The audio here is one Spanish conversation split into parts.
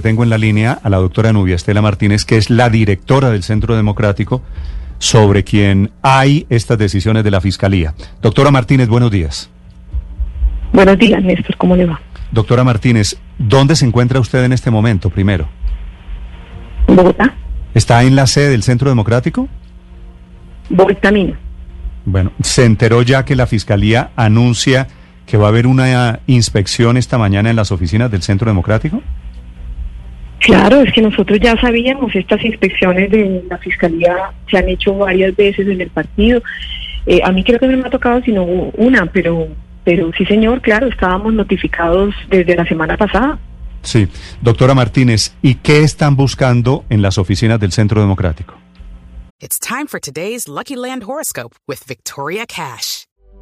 Tengo en la línea a la doctora Nubia Estela Martínez, que es la directora del Centro Democrático, sobre quien hay estas decisiones de la Fiscalía. Doctora Martínez, buenos días. Buenos días, Néstor, ¿cómo le va? Doctora Martínez, ¿dónde se encuentra usted en este momento, primero? ¿En Bogotá? ¿Está en la sede del Centro Democrático? Voy camino. Bueno, ¿se enteró ya que la Fiscalía anuncia que va a haber una inspección esta mañana en las oficinas del Centro Democrático? Claro, es que nosotros ya sabíamos, estas inspecciones de la Fiscalía se han hecho varias veces en el partido. Eh, a mí creo que no me ha tocado sino una, pero, pero sí señor, claro, estábamos notificados desde la semana pasada. Sí, doctora Martínez, ¿y qué están buscando en las oficinas del Centro Democrático? It's time for today's Lucky Land horoscope with Victoria Cash.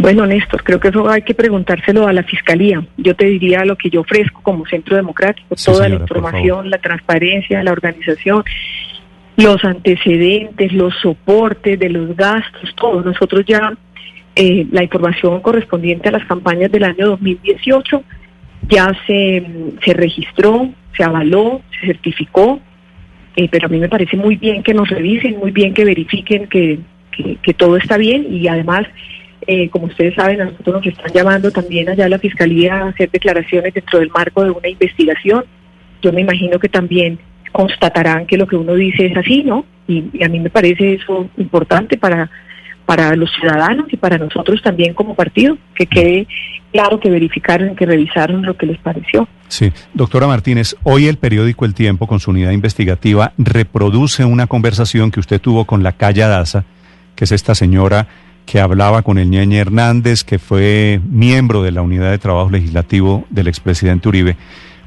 Bueno, Néstor, creo que eso hay que preguntárselo a la Fiscalía. Yo te diría lo que yo ofrezco como Centro Democrático, Sí, toda señora, la información, la transparencia, la organización, los antecedentes, los soportes de los gastos, todo. Nosotros ya, eh, la información correspondiente a las campañas del año 2018 ya se, se registró, se avaló, se certificó, eh, pero a mí me parece muy bien que nos revisen, muy bien que verifiquen que, que, que todo está bien y además, eh, como ustedes saben, a nosotros nos están llamando también allá a la Fiscalía a hacer declaraciones dentro del marco de una investigación. Yo me imagino que también constatarán que lo que uno dice es así, ¿no? Y, a mí me parece eso importante para, para los ciudadanos y para nosotros también como partido, que quede claro que verificaron, que revisaron lo que les pareció. Sí, doctora Martínez, hoy el periódico El Tiempo, con su unidad investigativa, reproduce una conversación que usted tuvo con la Calle Daza, que es esta señora que hablaba con el Ñeñe Hernández, que fue miembro de la unidad de trabajo legislativo del expresidente Uribe.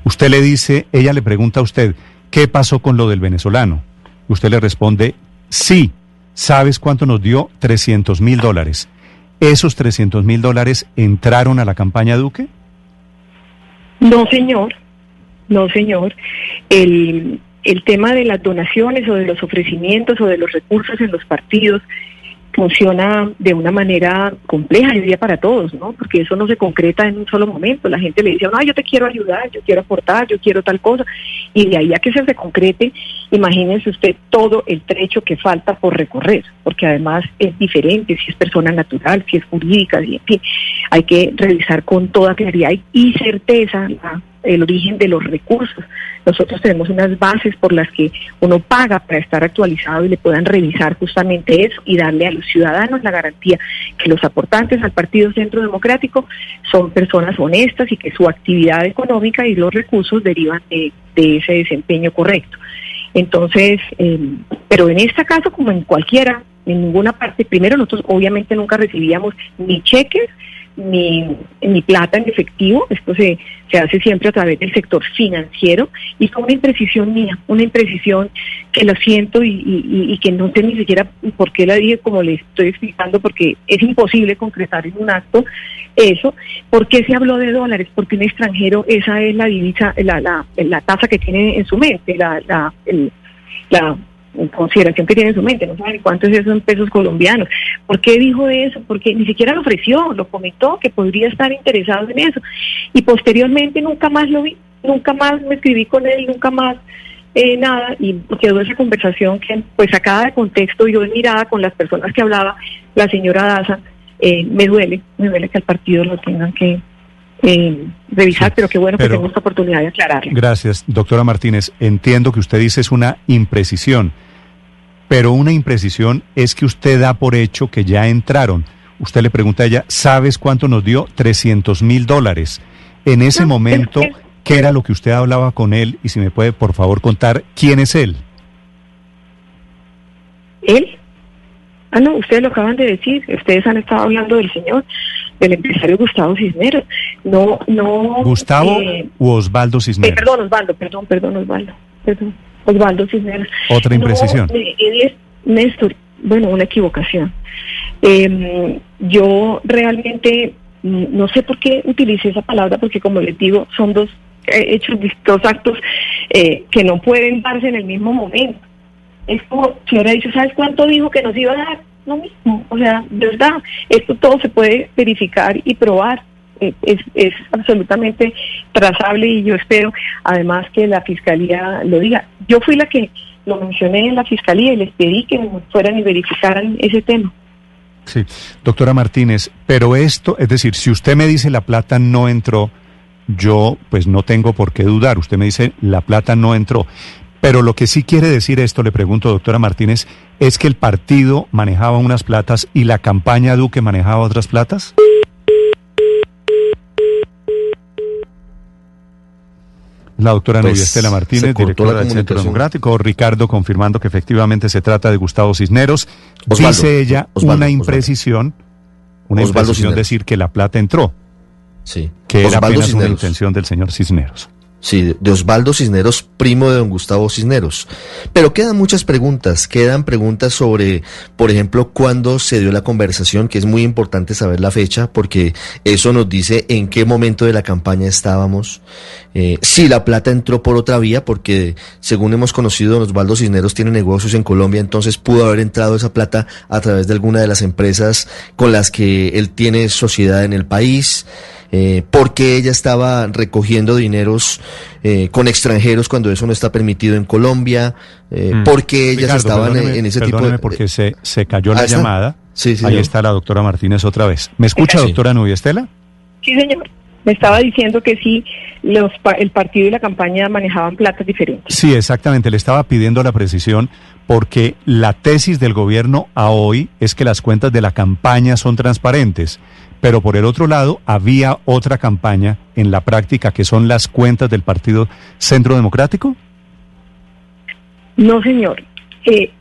Usted le dice, ella le pregunta a usted, ¿qué pasó con lo del venezolano? Usted le responde, sí, ¿sabes cuánto nos dio? 300 mil dólares. ¿Esos 300 mil dólares entraron a la campaña Duque? No, señor. No, señor. El, el tema de las donaciones o de los ofrecimientos o de los recursos en los partidos funciona de una manera compleja, diría para todos, ¿no? Porque eso no se concreta en un solo momento. La gente le dice, no, yo te quiero ayudar, yo quiero aportar, yo quiero tal cosa. Y de ahí a que se se concrete, imagínense usted todo el trecho que falta por recorrer, porque además es diferente si es persona natural, si es jurídica, y en fin, hay que revisar con toda claridad y certeza la- el origen de los recursos. Nosotros tenemos unas bases por las que uno paga para estar actualizado y le puedan revisar justamente eso y darle a los ciudadanos la garantía que los aportantes al Partido Centro Democrático son personas honestas y que su actividad económica y los recursos derivan de, ese desempeño correcto. Entonces, eh, pero en este caso, como en cualquiera, en ninguna parte, primero nosotros obviamente nunca recibíamos ni cheques ni, ni plata en efectivo, esto se, se hace siempre a través del sector financiero y fue una imprecisión mía, una imprecisión que lo siento y, y- y que no sé ni siquiera por qué la dije como le estoy explicando, porque es imposible concretar en un acto eso. ¿Por qué se habló de dólares? Porque un extranjero esa es la divisa, la, la, la tasa que tiene en su mente, la, la, el- la consideración que tiene en su mente, no sabe ni cuánto es eso en pesos colombianos. ¿Por qué dijo eso? Porque ni siquiera lo ofreció, lo comentó que podría estar interesado en eso. Y posteriormente nunca más lo vi, nunca más me escribí con él, nunca más eh, nada, y quedó esa conversación que, pues sacada de contexto, yo en mirada con las personas que hablaba la señora Daza, eh, me duele, me duele que al partido lo tengan que eh, revisar, pero qué bueno pero- que tengo esta oportunidad de aclararlo. Gracias, doctora Martínez. Entiendo que usted dice es una imprecisión, pero una imprecisión es que usted da por hecho que ya entraron. Usted le pregunta a ella, ¿sabes cuánto nos dio? 300 mil dólares. En ese No, momento, es que- ¿qué era lo que usted hablaba con él? Y si me puede, por favor, contar quién es él. ¿Él? Ah, no, ustedes lo acaban de decir. Ustedes han estado hablando del señor, del empresario Gustavo Cisneros. No, no. ¿Gustavo eh, u Osvaldo eh, Cisneros? perdón, Osvaldo, perdón, perdón, Osvaldo. Perdón. Osvaldo Cisneros. Otra imprecisión. Néstor, bueno, una equivocación. Em, yo realmente no sé por qué utilicé esa palabra, porque como les digo, son dos eh, hechos, dos actos eh, que no pueden darse en el mismo momento. Es como si hubiera dicho, ¿sabes cuánto dijo que nos iba a dar? Lo mismo. O sea, de verdad, esto todo se puede verificar y probar. Eh, es, es absolutamente trazable y yo espero además que la fiscalía lo diga. Yo fui la que lo mencioné en la fiscalía y les pedí que fueran y verificaran ese tema. Sí, doctora Martínez, pero esto, es decir, si usted me dice la plata no entró, yo pues no tengo por qué dudar. Usted me dice la plata no entró. Pero lo que sí quiere decir esto, le pregunto, doctora Martínez, es que el partido manejaba unas platas y la campaña Duque manejaba otras platas. La doctora pues, Estela Martínez, directora del Centro Democrático, Ricardo confirmando que efectivamente se trata de Gustavo Cisneros. Dice ella una imprecisión, una imprecisión decir que la plata entró. Sí. Que era apenas una intención del señor Cisneros. Sí, de Osvaldo Cisneros, primo de don Gustavo Cisneros. Pero quedan muchas preguntas, quedan preguntas sobre, por ejemplo, cuándo se dio la conversación, que es muy importante saber la fecha, porque eso nos dice en qué momento de la campaña estábamos, eh, si la plata entró por otra vía, porque según hemos conocido, don Osvaldo Cisneros tiene negocios en Colombia, entonces pudo haber entrado esa plata a través de alguna de las empresas con las que él tiene sociedad en el país eh, porque ella estaba recogiendo dineros eh, con extranjeros cuando eso no está permitido en Colombia, eh, mm. porque ellas estaban en, ese tipo de... porque se, se cayó la llamada. Sí, sí, Ahí está la doctora Martínez otra vez. ¿Me escucha, doctora Nubia Estela? Sí, señor. Me estaba diciendo que sí, los, el partido y la campaña manejaban platas diferentes. Sí, exactamente. Le estaba pidiendo la precisión porque la tesis del gobierno a hoy es que las cuentas de la campaña son transparentes. Pero por el otro lado, había otra campaña en la práctica que son las cuentas del Partido Centro Democrático. No, señor. Eh,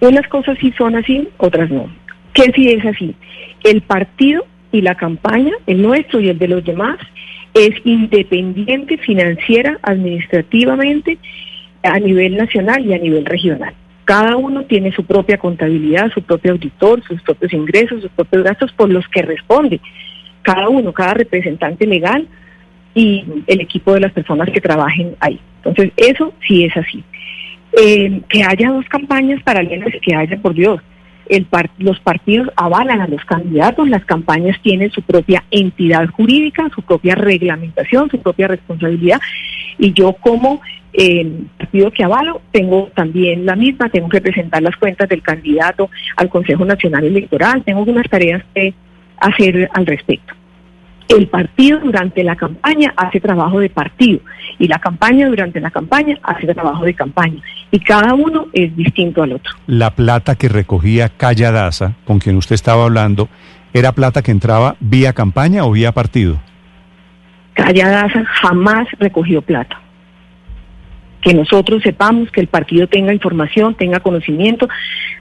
unas cosas sí son así, otras no. ¿Qué sí es así? El partido y la campaña, el nuestro y el de los demás, es independiente financiera, administrativamente, a nivel nacional y a nivel regional. Cada uno tiene su propia contabilidad, su propio auditor, sus propios ingresos, sus propios gastos por los que responde. Cada uno, cada representante legal y el equipo de las personas que trabajen ahí. Entonces, eso sí es así. Eh, que haya dos campañas paralelas, que haya, por Dios, los partidos avalan a los candidatos, las campañas tienen su propia entidad jurídica, su propia reglamentación, su propia responsabilidad, y yo como eh, partido que avalo tengo también la misma, tengo que presentar las cuentas del candidato al Consejo Nacional Electoral, tengo unas tareas que hacer al respecto. El partido durante la campaña hace trabajo de partido y la campaña durante la campaña hace trabajo de campaña y cada uno es distinto al otro. La plata que recogía Calladaza, con quien usted estaba hablando, ¿era plata que entraba vía campaña o vía partido? Calladaza jamás recogió plata que nosotros sepamos, que el partido tenga información, tenga conocimiento,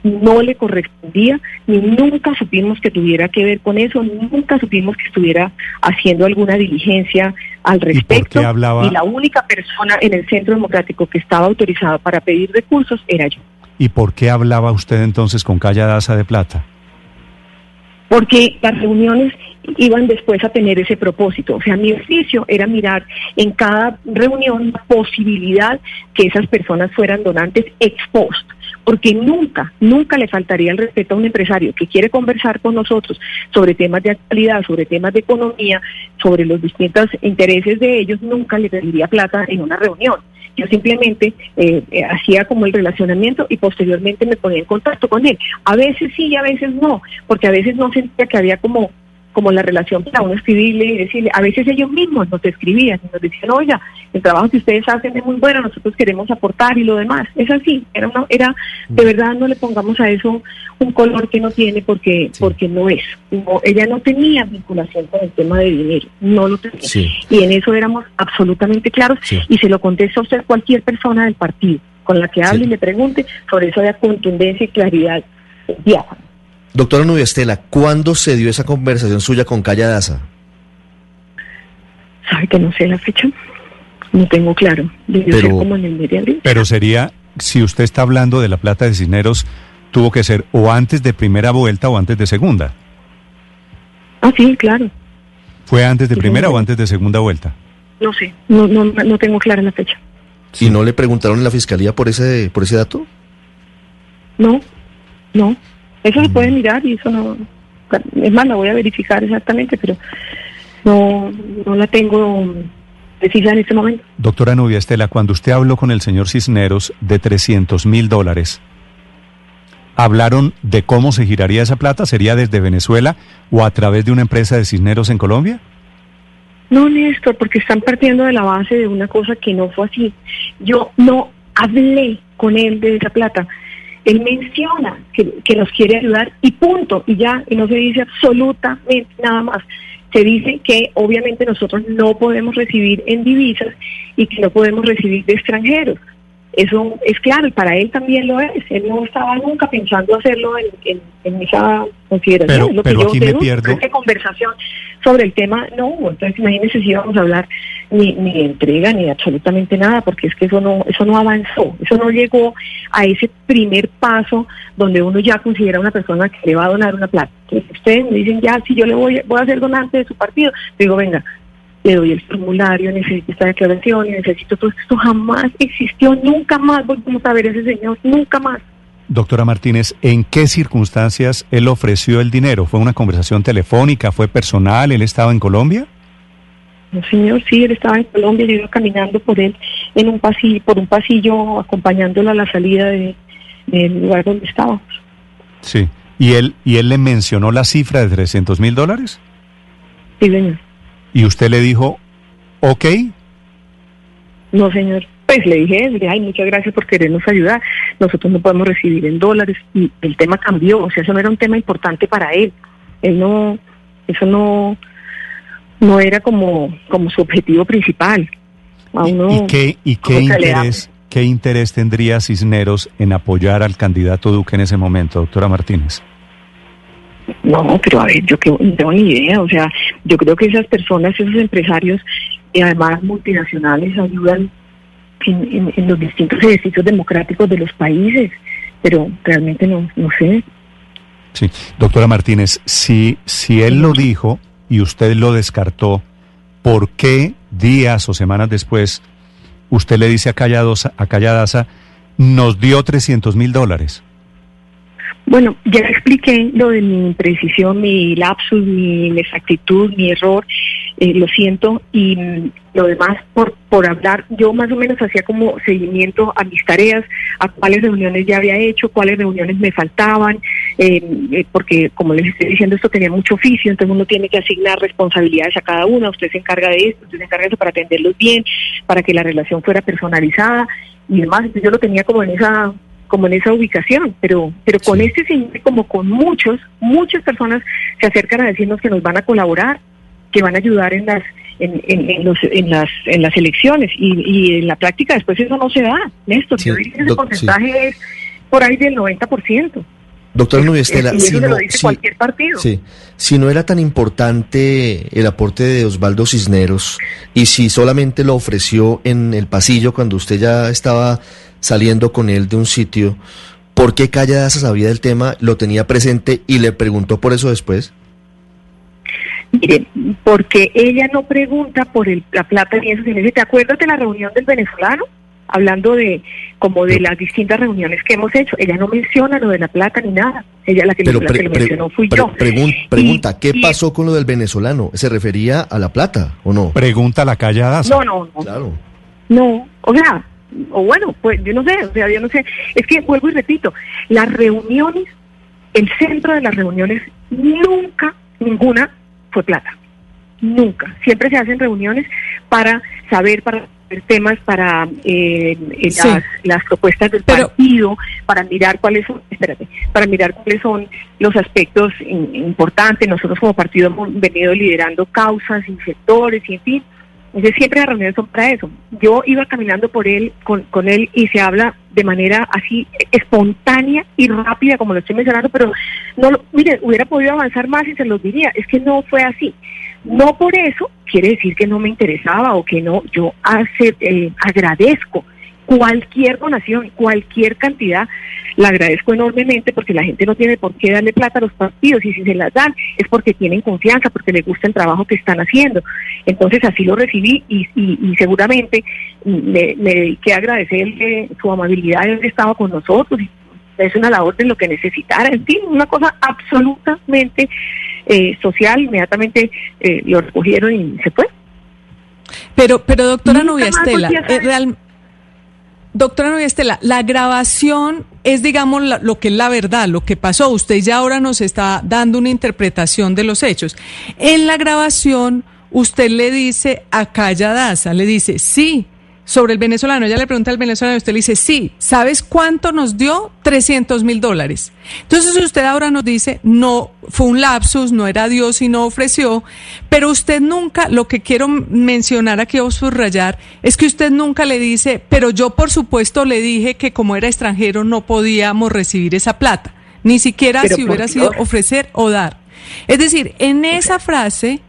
no le correspondía, ni nunca supimos que tuviera que ver con eso, nunca supimos que estuviera haciendo alguna diligencia al respecto. ¿Y, y la única persona en el Centro Democrático que estaba autorizada para pedir recursos era yo. ¿Y por qué hablaba usted entonces con Calla Daza de Plata? Porque las reuniones iban después a tener ese propósito. O sea, mi oficio era mirar en cada reunión la posibilidad que esas personas fueran donantes ex post, porque nunca, nunca le faltaría el respeto a un empresario que quiere conversar con nosotros sobre temas de actualidad, sobre temas de economía, sobre los distintos intereses de ellos, nunca le pediría plata en una reunión. Yo simplemente eh, eh, hacía como el relacionamiento y posteriormente me ponía en contacto con él. A veces sí y a veces no, porque a veces no sentía que había como como la relación para uno escribirle y decirle, a veces ellos mismos nos escribían y nos decían, oiga, el trabajo que ustedes hacen es muy bueno, nosotros queremos aportar y lo demás. Es así, era una, era, de verdad no le pongamos a eso un color que no tiene porque, porque no es. ella no tenía vinculación con el tema de dinero, no lo tenía. Y en eso éramos absolutamente claros y se lo contesta a usted cualquier persona del partido con la que hable y le pregunte, sobre eso de contundencia y claridad diáfana. Doctora Nubia Estela, ¿cuándo se dio esa conversación suya con Calla Daza? ¿Sabe que no sé la fecha? No tengo claro. Debió Pero- ser como en el mes de abril. Pero sería, si usted está hablando de la plata de Cisneros, tuvo que ser o antes de primera vuelta o antes de segunda. Ah, sí, claro. ¿Fue antes de Sí, primera o antes de segunda vuelta? No sé. No, no, no tengo clara la fecha. ¿Y no le preguntaron en la fiscalía por ese, por ese dato? No, no. Eso se Mm. puede mirar y eso no. Es más, la voy a verificar exactamente, pero no, no la tengo precisa en este momento. Doctora Nubia Estela, cuando usted habló con el señor Cisneros de 300 mil dólares, ¿hablaron de cómo se giraría esa plata? ¿Sería desde Venezuela o a través de una empresa de Cisneros en Colombia? No, Néstor, porque están partiendo de la base de una cosa que no fue así. Yo no hablé con él de esa plata. Él menciona que, que nos quiere ayudar y punto, y ya, y no se dice absolutamente nada más. Se dice que obviamente nosotros no podemos recibir en divisas y que no podemos recibir de extranjeros. Eso es claro, y para él también lo es. Él no estaba nunca pensando hacerlo en, en- en esa consideración. Pero- es lo pero que yo aquí me pierdo. conversación sobre el tema, no, entonces imagínense si íbamos a hablar ni, ni entrega ni absolutamente nada, porque es que eso no, eso no avanzó, eso no llegó a ese primer paso donde uno ya considera a una persona que le va a donar una plata. Entonces ustedes me dicen, ya, si yo le voy, voy a ser donante de su partido, digo, venga, le doy el formulario, necesito esta declaración, necesito todo esto. Jamás existió, nunca más volvimos a ver a ese señor, nunca más. Doctora Martínez, ¿en qué circunstancias él ofreció el dinero? ¿Fue una conversación telefónica? ¿Fue personal? ¿Él estaba en Colombia? No, señor, sí, él estaba en Colombia, yo iba caminando por él en un pasillo, por un pasillo, acompañándolo a la salida de- del lugar donde estábamos. Sí. ¿Y él, ¿Y él le mencionó la cifra de 300 mil dólares? Sí, señor. ¿Y usted le dijo, ok? No, señor. Pues le dije, le dije, ay, muchas gracias por querernos ayudar. Nosotros no podemos recibir en dólares. Y el tema cambió, o sea, eso no era un tema importante para él. Él no, eso no, no era como, como su objetivo principal. A ¿Y, uno- y qué, y qué interés, qué interés tendría Cisneros en apoyar al candidato Duque en ese momento, doctora Martínez? No, pero a ver, yo que no tengo ni idea. O sea, yo creo que esas personas, esos empresarios, y además multinacionales, ayudan en, en- en los distintos ejercicios democráticos de los países. Pero realmente no, no sé. Sí, doctora Martínez, si, si él lo dijo y usted lo descartó, ¿por qué días o semanas después usted le dice a Calladaza, a Calladaza nos dio 300 mil dólares? Bueno, ya expliqué lo de mi imprecisión, mi lapsus, mi inexactitud, mi error. Eh, lo siento. Y mm, lo demás, por, por hablar, yo más o menos hacía como seguimiento a mis tareas, a cuáles reuniones ya había hecho, cuáles reuniones me faltaban, eh, eh, porque como les estoy diciendo, esto tenía mucho oficio, entonces uno tiene que asignar responsabilidades a cada una. Usted se encarga de esto, usted se encarga de eso para atenderlos bien, para que la relación fuera personalizada y demás. Entonces yo lo tenía como en esa como en esa ubicación, pero pero con este señor, como con muchos, muchas personas se acercan a decirnos que nos van a colaborar, que van a ayudar en las en, en, en los, en las en las elecciones y, y en la práctica después eso no se da, Néstor. Sí, yo diría que ese doc- porcentaje es por ahí del 90%. Doctora Nubia Estela, y si no, si- sí, si no era tan importante el aporte de Osvaldo Cisneros y si solamente lo ofreció en el pasillo cuando usted ya estaba saliendo con él de un sitio, ¿por qué Calladaza sabía del tema, lo tenía presente y le preguntó por eso después? Mire, porque ella no pregunta por el, la plata ni eso. sino ¿Te acuerdas de la reunión del venezolano? Hablando de como de las distintas reuniones que hemos hecho. Ella no menciona lo de la plata ni nada. Ella la que, lo, la pre- que lo pre- mencionó fui pre- yo. pregun- Y- pregunta, ¿qué y- pasó con lo del venezolano? ¿Se refería a la plata o no? Pregunta la Calladaza. No, no, no. Claro. No, o sea, o bueno, pues yo no sé, o sea, yo no sé. Es que vuelvo y repito, las reuniones, el centro de las reuniones, nunca, ninguna fue plata. Nunca. Siempre se hacen reuniones para saber, para ver temas, para eh, eh, Sí. las, las propuestas del Pero- partido, para mirar cuáles son, espérate, para mirar cuáles son los aspectos in- importantes. Nosotros como partido hemos venido liderando causas y sectores y en fin. Entonces siempre las reuniones son para eso. Yo iba caminando por él, con, con él y se habla de manera así espontánea y rápida como lo estoy mencionando, pero no, lo- hubiera podido avanzar más y se los diría. Es que no fue así. No por eso quiere decir que no me interesaba o que no. Yo eh, agradezco cualquier donación, cualquier cantidad, la agradezco enormemente porque la gente no tiene por qué darle plata a los partidos y si se las dan es porque tienen confianza, porque les gusta el trabajo que están haciendo. Entonces así lo recibí y, y, seguramente me, me, dediqué a agradecerle su amabilidad de haber estado con nosotros y es una labor de lo que necesitara, en fin, una cosa absolutamente eh, social, inmediatamente eh, lo recogieron y se fue. Pero, pero doctora Nubia Estela, eh, real, doctora Nubia Estela, la grabación es, digamos, lo que es la verdad, lo que pasó. Usted ya ahora nos está dando una interpretación de los hechos. En la grabación, usted le dice a Calla Daza, le dice, sí, sobre el venezolano. Ella le pregunta al venezolano, usted le dice, sí, ¿sabes cuánto nos dio? 300 mil dólares. Entonces usted ahora nos dice, no, fue un lapsus, no era Dios y no ofreció, pero usted nunca, lo que quiero mencionar aquí o subrayar, es que usted nunca le dice, pero yo por supuesto le dije que como era extranjero no podíamos recibir esa plata, ni siquiera si hubiera sido ofrecer o dar. Es decir, en esa frase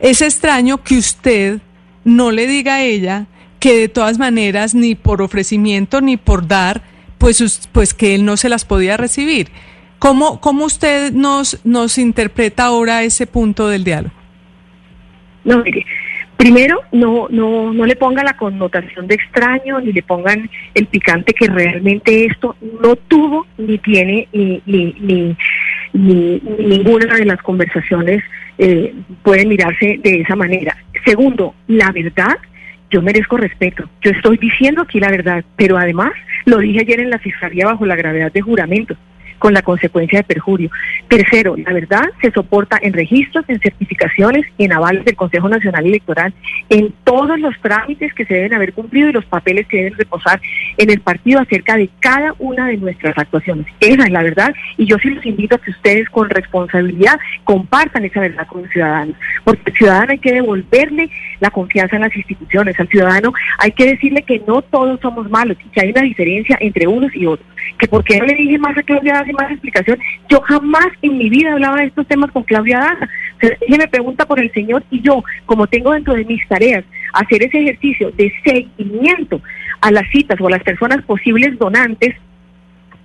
es extraño que usted no le diga a ella, que de todas maneras ni por ofrecimiento ni por dar, pues, pues que él no se las podía recibir. ¿Cómo, cómo usted nos, nos interpreta ahora ese punto del diálogo? No, mire, primero no, no, no le ponga la connotación de extraño, ni le pongan el picante que realmente esto no tuvo ni tiene ni, ni, ni, ni ninguna de las conversaciones eh, puede mirarse de esa manera. Segundo, la verdad yo merezco respeto. Yo estoy diciendo aquí la verdad, pero además lo dije ayer en la Fiscalía bajo la gravedad de juramento con la consecuencia de perjurio. Tercero, la verdad se soporta en registros, en certificaciones, en avales del Consejo Nacional Electoral, en todos los trámites que se deben haber cumplido y los papeles que deben reposar en el partido acerca de cada una de nuestras actuaciones. Esa es la verdad y yo sí los invito a que ustedes con responsabilidad compartan esa verdad con los ciudadanos, porque al ciudadano hay que devolverle la confianza en las instituciones, al ciudadano hay que decirle que no todos somos malos y que hay una diferencia entre unos y otros, que porque no le dije más a Claudia más explicación. Yo jamás en mi vida hablaba de estos temas con Claudia Daza. ella me pregunta por el Señor y yo, como tengo dentro de mis tareas hacer ese ejercicio de seguimiento a las citas o a las personas posibles donantes,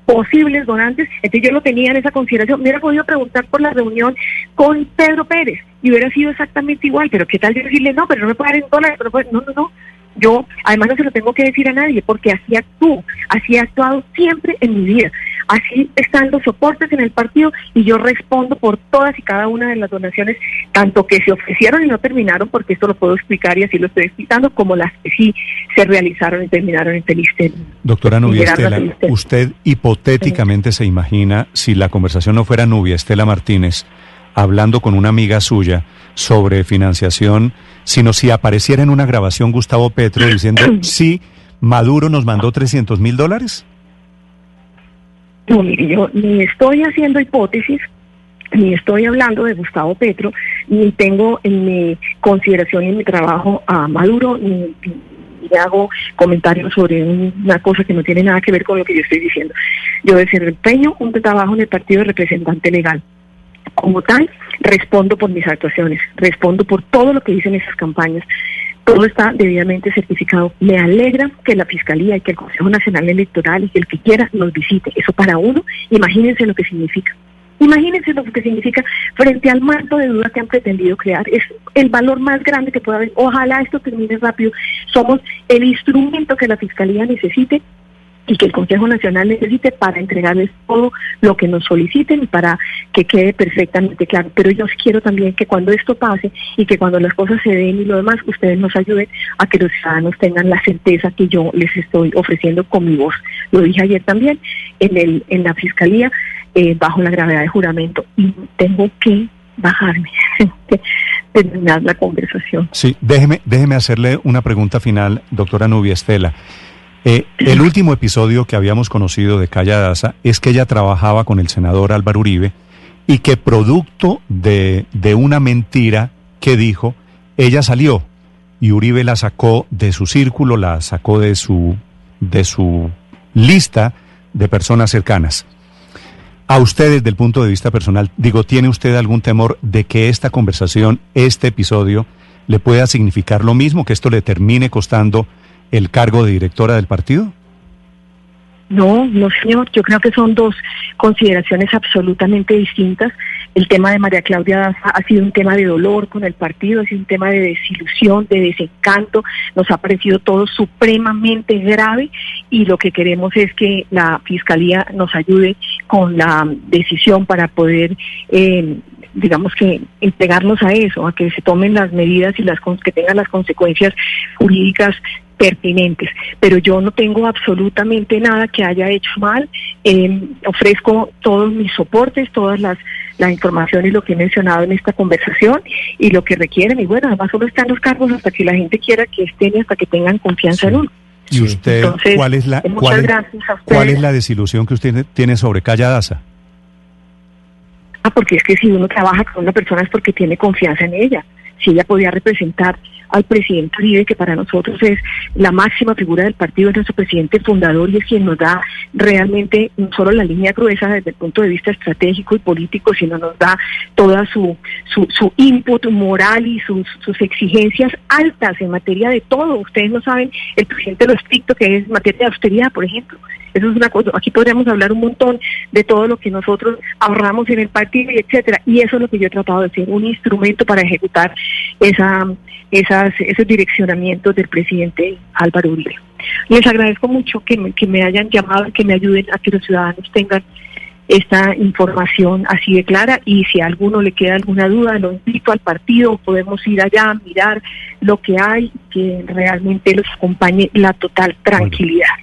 posibles donantes, entonces yo lo tenía en esa consideración. Me hubiera podido preguntar por la reunión con Pedro Pérez y hubiera sido exactamente igual, pero ¿qué tal decirle no, pero no me puede dar en dólares? Pero no, no, no. Yo, además, no se lo tengo que decir a nadie porque así actúo, así he actuado siempre en mi vida. Así están los soportes en el partido y yo respondo por todas y cada una de las donaciones, tanto que se ofrecieron y no terminaron, porque esto lo puedo explicar y así lo estoy explicando, como las que sí se realizaron y terminaron en Telistén. Doctora Nubia Estela, ¿usted hipotéticamente se imagina si la conversación no fuera Nubia Estela Martínez hablando con una amiga suya sobre financiación, sino si apareciera en una grabación Gustavo Petro diciendo, sí, Maduro nos mandó 300 mil dólares? No, mire, yo ni estoy haciendo hipótesis, ni estoy hablando de Gustavo Petro, ni tengo en mi consideración y en mi trabajo a Maduro, ni, hago comentarios sobre una cosa que no tiene nada que ver con lo que yo estoy diciendo. Yo desempeño un trabajo en el partido de representante legal. Como tal, respondo por mis actuaciones, respondo por todo lo que dicen esas campañas todo está debidamente certificado. Me alegra que la Fiscalía y que el Consejo Nacional Electoral y que el que quiera nos visite. Eso para uno, imagínense lo que significa. Imagínense lo que significa frente al manto de dudas que han pretendido crear. Es el valor más grande que pueda haber. Ojalá esto termine rápido. Somos el instrumento que la Fiscalía necesite y que el Consejo Nacional necesite para entregarles todo lo que nos soliciten y para que quede perfectamente claro. Pero yo quiero también que cuando esto pase y que cuando las cosas se den y lo demás, ustedes nos ayuden a que los ciudadanos tengan la certeza que yo les estoy ofreciendo con mi voz. Lo dije ayer también en, el, en la Fiscalía, eh, bajo la gravedad de juramento, y tengo que bajarme, terminar la conversación. Sí, déjeme, déjeme hacerle una pregunta final, doctora Nubia Estela. Eh, el último episodio que habíamos conocido de Calla Daza es que ella trabajaba con el senador Álvaro Uribe y que producto de, de una mentira que dijo, ella salió y Uribe la sacó de su círculo, la sacó de su, de su lista de personas cercanas. A usted desde el punto de vista personal, digo, ¿tiene usted algún temor de que esta conversación, este episodio, le pueda significar lo mismo, que esto le termine costando el cargo de directora del partido? No, no señor, yo creo que son dos consideraciones absolutamente distintas. El tema de María Claudia Daza ha sido un tema de dolor con el partido, ha sido un tema de desilusión, de desencanto, nos ha parecido todo supremamente grave y lo que queremos es que la Fiscalía nos ayude con la decisión para poder eh, digamos que entregarnos a eso, a que se tomen las medidas y las que tengan las consecuencias jurídicas pertinentes. Pero yo no tengo absolutamente nada que haya hecho mal. Eh, ofrezco todos mis soportes, todas las la información y lo que he mencionado en esta conversación y lo que requieren. Y bueno, además solo están los cargos hasta que la gente quiera que estén y hasta que tengan confianza en uno. ¿Y usted cuál es la cuál cuál es la desilusión que usted tiene sobre Calladaza? Ah, porque es que si uno trabaja con una persona es porque tiene confianza en ella. Si ella podía representar al presidente Uribe, que para nosotros es la máxima figura del partido, es nuestro presidente fundador y es quien nos da realmente no solo la línea gruesa desde el punto de vista estratégico y político, sino nos da toda su, su, su input moral y sus, sus exigencias altas en materia de todo. Ustedes no saben el presidente lo estricto que es en materia de austeridad, por ejemplo. Eso es una cosa, aquí podríamos hablar un montón de todo lo que nosotros ahorramos en el partido y etcétera. Y eso es lo que yo he tratado de ser, un instrumento para ejecutar esa, esas, esos direccionamientos del presidente Álvaro Uribe. Les agradezco mucho que me, que me hayan llamado y que me ayuden a que los ciudadanos tengan esta información así de clara y si a alguno le queda alguna duda, lo invito al partido, podemos ir allá a mirar lo que hay, que realmente los acompañe la total tranquilidad.